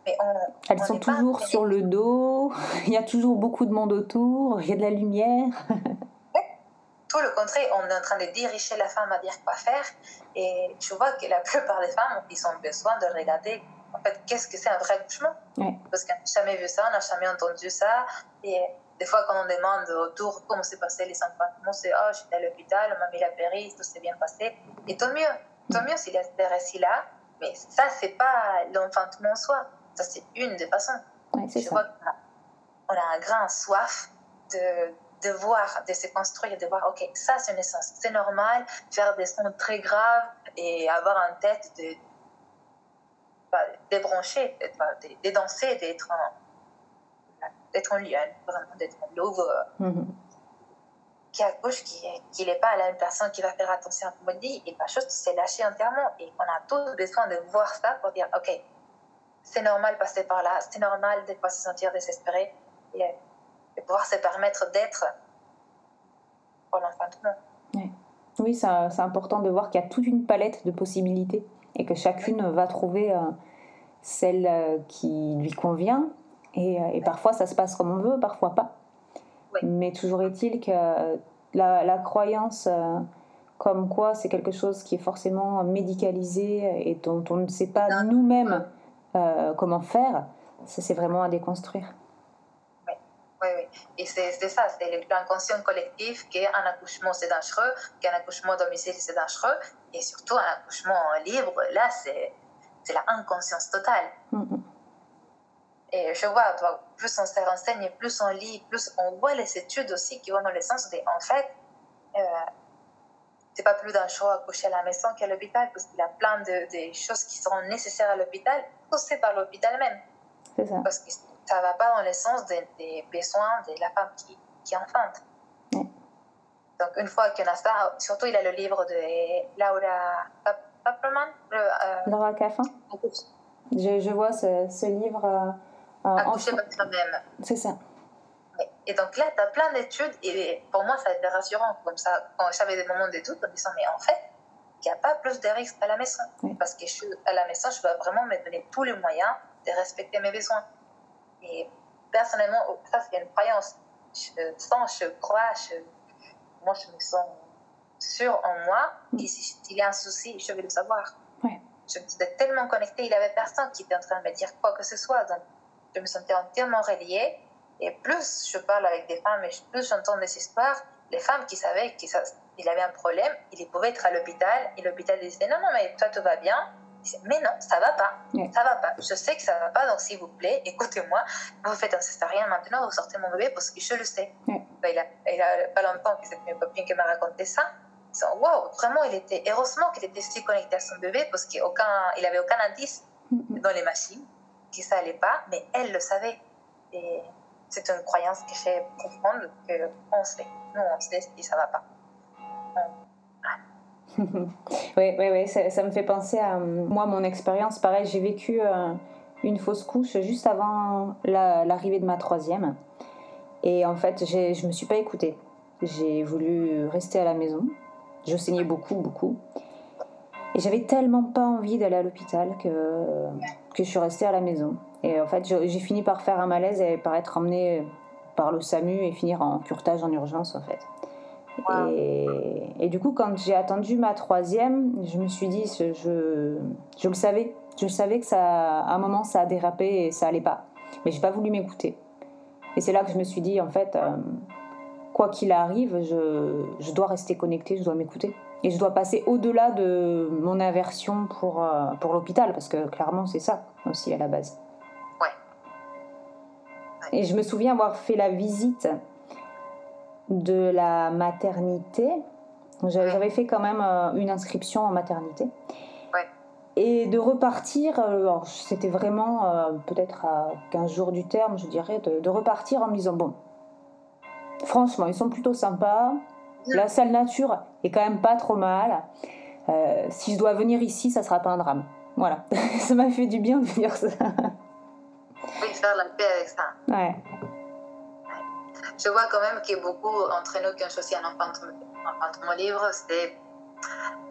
Mais on, Elles on sont pas- toujours sur le dos, il y a toujours beaucoup de monde autour, il y a de la lumière. tout le contraire, on est en train de diriger la femme à dire quoi faire. Et je vois que la plupart des femmes, ils ont besoin de regarder, en fait, qu'est-ce que c'est un vrai accouchement. Parce qu'on n'a jamais vu ça, on n'a jamais entendu ça. Et des fois, quand on demande autour comment s'est passé les enfantements, c'est Oh, j'étais à l'hôpital, on m'a mis la péri, tout s'est bien passé. Et tant mieux, tant mieux s'il y a ces récits-là. Mais ça, c'est pas l'enfantement en soi. Ça, c'est une des façons. Je ça. vois qu'on a, on a un grand soif de, de voir, de se construire, de voir, ok, ça c'est une naissance, c'est normal, faire des sons très graves et avoir en tête de, bah, débrancher, de, de, de danser, d'être en, d'être en lion, vraiment d'être en louve euh, Mhm. qui accouche, qui n'est pas la même personne qui va faire attention à ce qu'on dit, et pas juste se lâcher entièrement. Et on a tous besoin de voir ça pour dire, ok, c'est normal de passer par là, c'est normal de ne pas se sentir désespéré, et, de pouvoir se permettre d'être pour l'enfantement. Oui, c'est c'est important de voir qu'il y a toute une palette de possibilités et que chacune va trouver euh, celle euh, qui lui convient. Et, euh, et parfois, ça se passe comme on veut, parfois pas. Oui. Mais toujours est-il que la, la croyance comme quoi c'est quelque chose qui est forcément médicalisé et dont on ne sait pas nous-mêmes euh, comment faire, ça c'est vraiment à déconstruire. Oui, oui. Et c'est ça, c'est l'inconscient collectif qu'un accouchement c'est dangereux, qu'un accouchement domicile c'est dangereux, et surtout un accouchement libre, là c'est la inconscience totale. Mm-hmm. Et je vois, plus on se renseigne, plus on lit, plus on voit les études aussi qui vont dans le sens de, en fait, euh, c'est pas plus dangereux à coucher à la maison qu'à l'hôpital parce qu'il y a plein de, choses qui seront nécessaires à l'hôpital, poussées par l'hôpital même. C'est ça. Parce que ça va pas dans le sens des, besoins de la femme qui, qui enfante. Donc, une fois qu'il y a ça, surtout il a le livre de Laura Kaplan. Euh, Laura Caffin. Je, je, vois ce, ce livre. Euh, Accoucher par soi-même. C'est ça. Et donc là, tu as plein d'études, et pour moi, ça a été rassurant. Comme ça, quand j'avais des moments de doute, en disant, mais en fait, il n'y a pas plus de risques à la maison. Parce que je suis à la maison, je dois vraiment me donner tous les moyens de respecter mes besoins. Et personnellement, oh, ça, c'est une croyance. Je sens, je crois, je, moi, je me sens sûre en moi mm. s'il y a un souci, je vais le savoir. Je me suis tellement connectée, il n'y avait personne qui était en train de me dire quoi que ce soit. Donc, je me sentais entièrement reliée. Et plus je parle avec des femmes et plus j'entends des histoires, les femmes qui savaient qu'il avait un problème, il pouvait être à l'hôpital et l'hôpital disait non, non, mais toi tout va bien. Mais non, ça va pas, ça va pas. Je sais que ça va pas, donc s'il vous plaît, écoutez-moi. Vous faites un césarien maintenant, vous sortez mon bébé parce que je le sais. Ben, il, a, il a pas longtemps que c'est une copine qui m'a raconté ça. Wow, vraiment, il était heureusement qu'il était si connecté à son bébé parce qu'il n'avait aucun indice dans les machines que ça allait pas, mais elle le savait. Et c'est une croyance que j'ai profonde qu'on sait. Nous, on sait si ça va pas. Oui, oui, oui, ça, me fait penser à moi, mon expérience. Pareil, j'ai vécu euh, une fausse couche juste avant l'arrivée de ma troisième. Et en fait, je me suis pas écoutée. J'ai voulu rester à la maison. Je saignais beaucoup, beaucoup. Et j'avais tellement pas envie d'aller à l'hôpital que, que je suis restée à la maison. Et en fait, j'ai fini par faire un malaise et par être emmenée par le SAMU et finir en curtage en urgence, en fait. Et, et, du coup, quand j'ai attendu ma troisième, je me suis dit, je, je, le savais. Je savais que ça, à un moment, ça a dérapé et ça allait pas. Mais j'ai pas voulu m'écouter. Et c'est là que je me suis dit, en fait, euh, quoi qu'il arrive, je, je, dois rester connectée, je dois m'écouter. Et je dois passer au-delà de mon aversion pour, euh, pour l'hôpital, parce que clairement, c'est ça aussi à la base. Et je me souviens avoir fait la visite de la maternité. J'avais fait quand même euh, une inscription en maternité. Et de repartir, euh, c'était vraiment euh, peut-être à 15 jours du terme, je dirais, de, repartir en me disant bon, franchement, ils sont plutôt sympas. La salle nature est quand même pas trop mal. si je dois venir ici, ça sera pas un drame. Voilà, ça m'a fait du bien de dire ça faire la paix avec ça. Ouais. Je vois quand même a beaucoup entre nous qui ont choisi un enfantement libre, c'est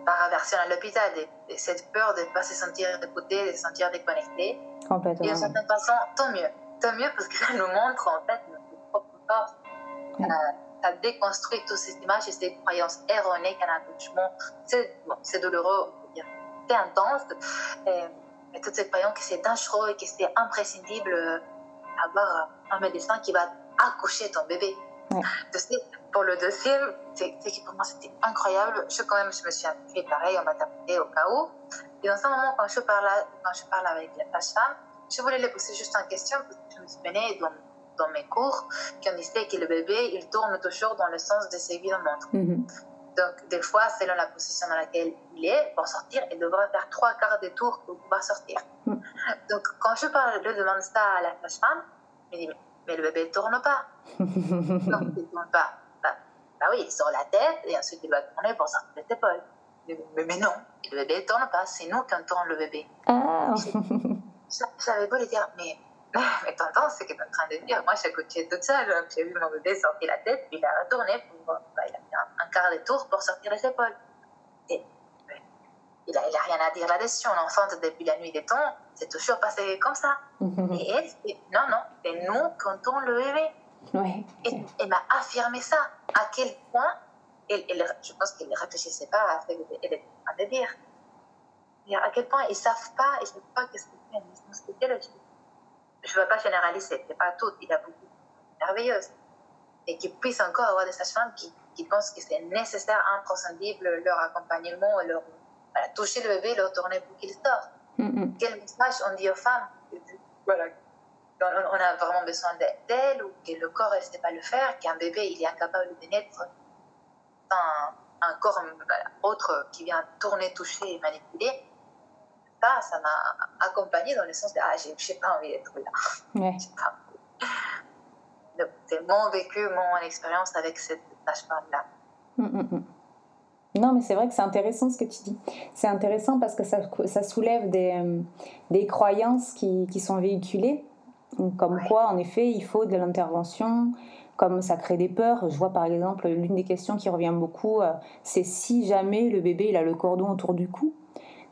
par aversion à l'hôpital, cette peur de ne pas se sentir écouté, de se sentir déconnecté. Complètement. Et d'une certaine façon, tant mieux. Tant mieux parce que ça nous montre en fait notre propre force. Euh, ça déconstruit toutes ces images et ces croyances erronées qu'un accouchement, c'est bon, douloureux, c'est intense. Et, mais toutes ces croyances que c'est dangereux et que c'est imprescindible d'avoir euh, un médecin qui va accoucher ton bébé. pour le deuxième, c'est que pour moi c'était incroyable. Je, quand même, je me suis fait pareil en maternité au cas où. Et dans ce moment, quand je parle, quand je parle avec la femme je voulais lui poser juste une question parce que je me souvenais dans, dans mes cours qu'on disait que le bébé, il tourne toujours dans le sens de ses vies dans le donc, des fois, selon la position dans laquelle il est, pour sortir, il devrait faire trois quarts de tour pour pouvoir sortir. Hmm. Donc, quand je parle, je demande ça à la sage-femme, il me dit, mais le bébé ne tourne pas. non, il ne tourne pas. Bah, bah, oui, il sort la tête et ensuite il va tourner pour sortir les épaules. Mais, mais non, le bébé ne tourne pas, c'est nous qui tourne le bébé. Ah. J'avais beau lui dire, mais mais t'entends ce que tu es en train de dire. Moi, j'ai coaché toute seule. J'ai vu mon bébé sortir la tête, puis il a retourné. Pour, bah, il a fait un, quart de tour pour sortir les épaules. Et il n'a a rien à dire là-dessus. On enfante depuis la nuit des temps. C'est toujours passé comme ça. Et elle, non, non, c'est nous qui tourne le bébé. Ouais. Et elle m'a affirmé ça. À quel point je pense qu'ils ne réfléchissaient pas à ce qu'elle était en train de dire. Et à quel point ils ne savent pas, ils ne savent pas qu'est-ce que c'est. Je ne veux pas généraliser, ce n'est pas tout. Il y a beaucoup de merveilleuses. Et qu'ils puissent encore avoir des sages-femmes qui, qui, pensent que c'est nécessaire, imprescindible, leur accompagnement, leur, voilà, toucher le bébé, leur tourner pour qu'il sorte. Quel message on dit aux femmes voilà, on a vraiment besoin d'elle ou que le corps ne sait pas le faire, qu'un bébé il est incapable de naître sans un corps autre qui vient tourner, toucher et manipuler. Ça, ça m'a accompagné dans le sens de ah, j'ai pas envie d'être là. C'est mon vécu, mon expérience avec cette sage-femme-là. Mm. Non, mais c'est vrai que c'est intéressant ce que tu dis. C'est intéressant parce que ça, ça soulève des, euh, des croyances qui, qui, sont véhiculées comme quoi, en effet, il faut de l'intervention, comme ça crée des peurs. Je vois par exemple, l'une des questions qui revient beaucoup, euh, c'est si jamais le bébé il a le cordon autour du cou,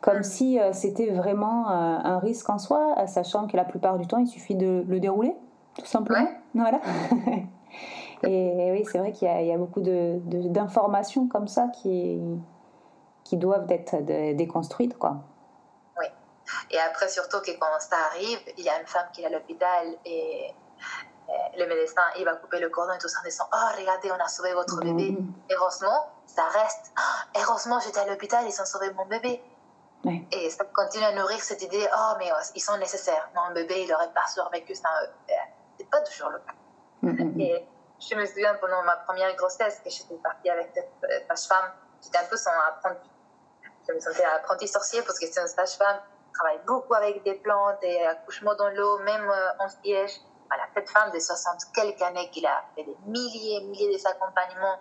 comme mm. si euh, c'était vraiment un risque en soi, sachant que la plupart du temps, il suffit de le dérouler, tout simplement. Voilà. et, oui, c'est vrai qu'il y, a beaucoup d'informations comme ça qui, qui doivent être déconstruites, quoi. Et après, surtout que quand ça arrive, il y a une femme qui est à l'hôpital et le médecin, il va couper le cordon et tout ça en disant Oh, regardez, on a sauvé votre mm-hmm. bébé. Heureusement, ça reste. Oh, heureusement, j'étais à l'hôpital, ils ont sauvé mon bébé. Et ça continue à nourrir cette idée Oh, mais oh, ils sont nécessaires. Mon bébé, il n'aurait pas survécu sans eux. C'est pas toujours le cas. Mm-hmm. Et je me souviens pendant ma première grossesse que j'étais partie avec cette euh, sage-femme. J'étais un peu son apprenti. Je me sentais apprenti sorcier parce que c'est une sage-femme travaille beaucoup avec des plantes et accouchement dans l'eau, même euh, en siège. Voilà, cette femme de 60 quelques années qui a fait des milliers et milliers d'accompagnements,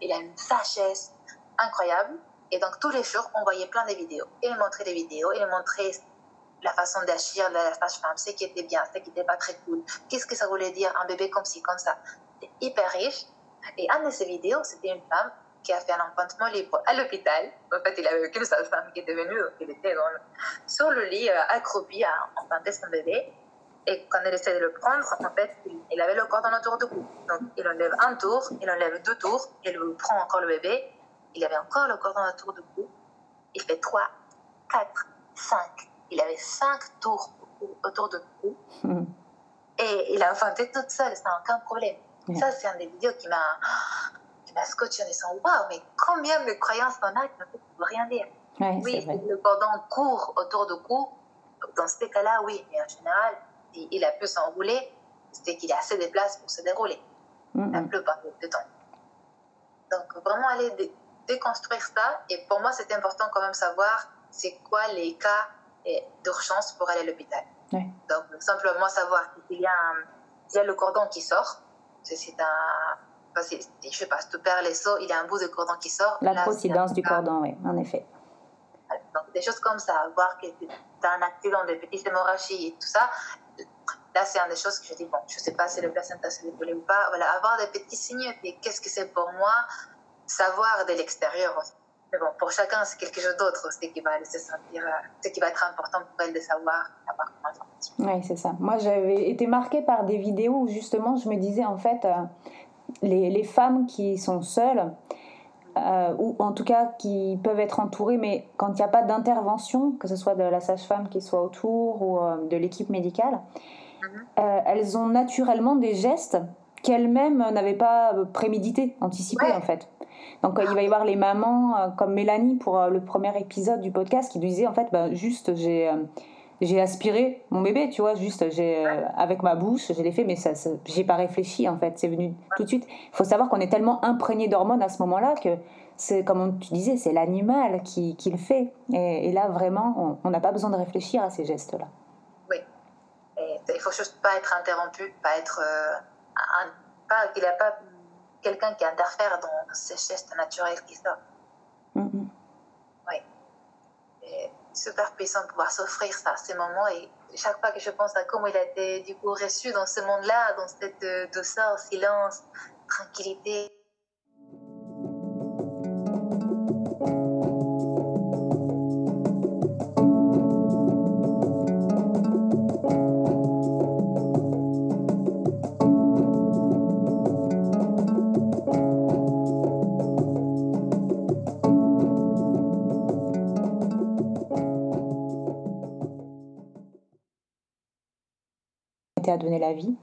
il a une sagesse incroyable. Et donc tous les jours, on voyait plein de vidéos. Il montrait des vidéos, il montrait la façon d'agir de la sage-femme, ce qui était bien, ce qui n'était pas très cool. Qu'est-ce que ça voulait dire un bébé comme ci, comme ça? Hyper riche. Et un de ces vidéos, c'était une femme qui a fait un enfantement libre à l'hôpital. En fait, il avait qu'une seule femme qui était venue, il était sur le lit, euh, accroupi à enfanter son bébé. Et quand elle essaie de le prendre, en fait, il, avait le cordon autour du cou. Donc, il enlève un tour, il enlève deux tours, il prend encore le bébé. Il avait encore le cordon autour du cou. Il fait trois, quatre, cinq. Il avait cinq tours autour du cou. Hmm. Et il a enfanté toute seule, sans aucun problème. Ça, c'est un des vidéos qui m'a la scotché en disant Waouh, mais combien de croyances on a qui ne peuvent rien dire. Oui, le cordon court autour du cou. Dans ce cas-là, oui, mais en général, il a pu s'enrouler, c'est qu'il a assez de place pour se dérouler, mm la plupart du temps. Donc, vraiment aller déconstruire ça. Et pour moi, c'est important quand même savoir c'est quoi les cas d'urgence pour aller à l'hôpital. Donc, simplement savoir qu'il y, a y a le cordon qui sort, c'est un je sais pas, si tu perds les seaux, il y a un bout de cordon qui sort. La procidence du cordon, oui, en effet. Donc, des choses comme ça, voir que tu as un accident de petites hémorragies et tout ça, là, c'est une des choses que je dis, bon, je sais pas si le placenta se découle ou pas, voilà, avoir des petits signes, qu'est-ce que c'est pour moi, savoir de l'extérieur aussi. Mais bon, pour chacun, c'est quelque chose d'autre, ce qui va se sentir, ce qui va être important pour elle de savoir, savoir comment Oui, c'est ça. Moi, j'avais été marquée par des vidéos où justement, je me disais, en fait, euh, les, femmes qui sont seules, euh, ou en tout cas qui peuvent être entourées, mais quand il n'y a pas d'intervention, que ce soit de la sage-femme qui soit autour ou euh, de l'équipe médicale, mhm. euh, elles ont naturellement des gestes qu'elles-mêmes n'avaient pas prémédités, anticipés en fait. Donc il va y avoir les mamans comme Mélanie pour le premier épisode du podcast qui disait en fait bah, juste j'ai j'ai aspiré mon bébé, tu vois, juste j'ai euh, avec ma bouche, je l'ai fait, mais ça, j'ai pas réfléchi en fait, c'est venu tout de suite. Il faut savoir qu'on est tellement imprégné d'hormones à ce moment-là que c'est comme tu disais, c'est l'animal qui, qui, le fait. Et, là vraiment, on n'a pas besoin de réfléchir à ces gestes-là. Oui, et il faut juste pas être interrompu, pas être, euh, pas qu'il a pas quelqu'un qui interfère dans ces gestes naturels qui sortent. Mm-hmm. Oui. Et super puissant de pouvoir s'offrir ça, ces moments. Et chaque fois que je pense à comment il a été du coup reçu dans ce monde-là, dans cette euh, douceur, silence, tranquillité, donné la vie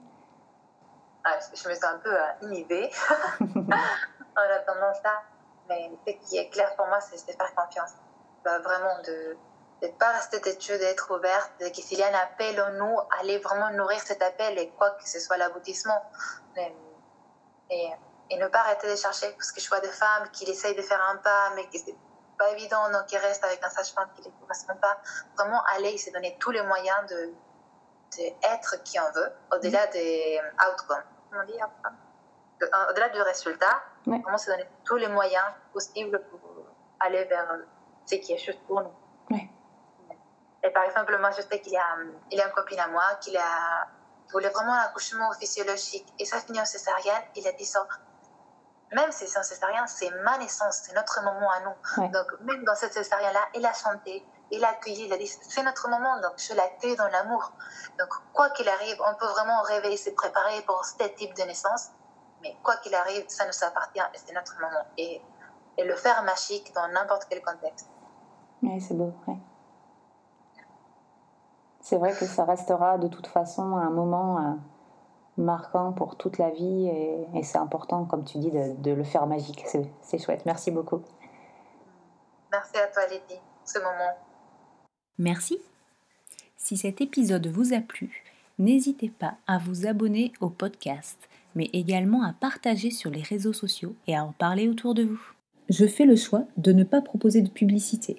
ah, Je me sens un peu euh, inhibée en attendant ça. Mais ce qui est clair pour moi, c'est de faire confiance. Bah, vraiment, de ne pas rester têtue, d'être ouverte, de que s'il y a un appel en nous, aller vraiment nourrir cet appel et quoi que ce soit l'aboutissement. Et, et, ne pas arrêter de chercher, parce que je vois des femmes qui essayent de faire un pas, mais que c'est pas évident, donc qui restent avec un sage-femme qui ne les correspond pas. Vraiment aller et se donner tous les moyens de, être qui on veut, au-delà des outcomes. Comment dire Au-delà du résultat, vraiment se donner tous les moyens possibles pour aller vers ce qui est juste pour nous. Et par exemple, moi, je sais qu'il y a, il y a une copine à moi qui a, voulait vraiment un accouchement physiologique et ça finit en césarienne. Il a dit ça. Même si c'est en césarienne, c'est ma naissance, c'est notre moment à nous. Donc, même dans cette césarienne-là, il a chanté, il a accueilli, il a dit c'est notre moment, donc je l'ai dans l'amour. Donc, quoi qu'il arrive, on peut vraiment rêver, se préparer pour ce type de naissance, mais quoi qu'il arrive, ça nous appartient et c'est notre moment. Et, et le faire magique dans n'importe quel contexte. Oui, c'est beau, ouais. C'est vrai que ça restera de toute façon un moment euh, marquant pour toute la vie et, c'est important, comme tu dis, de, le faire magique. C'est chouette. Merci beaucoup. Merci à toi, Lydie, ce moment. Merci. Si cet épisode vous a plu, n'hésitez pas à vous abonner au podcast, mais également à partager sur les réseaux sociaux et à en parler autour de vous. Je fais le choix de ne pas proposer de publicité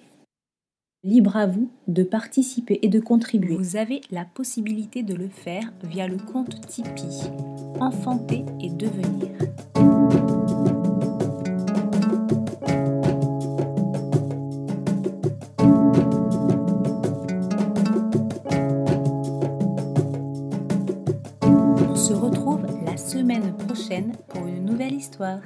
Libre à vous de participer et de contribuer. Vous avez la possibilité de le faire via le compte Tipeee Enfanter et devenir. Pour une nouvelle histoire.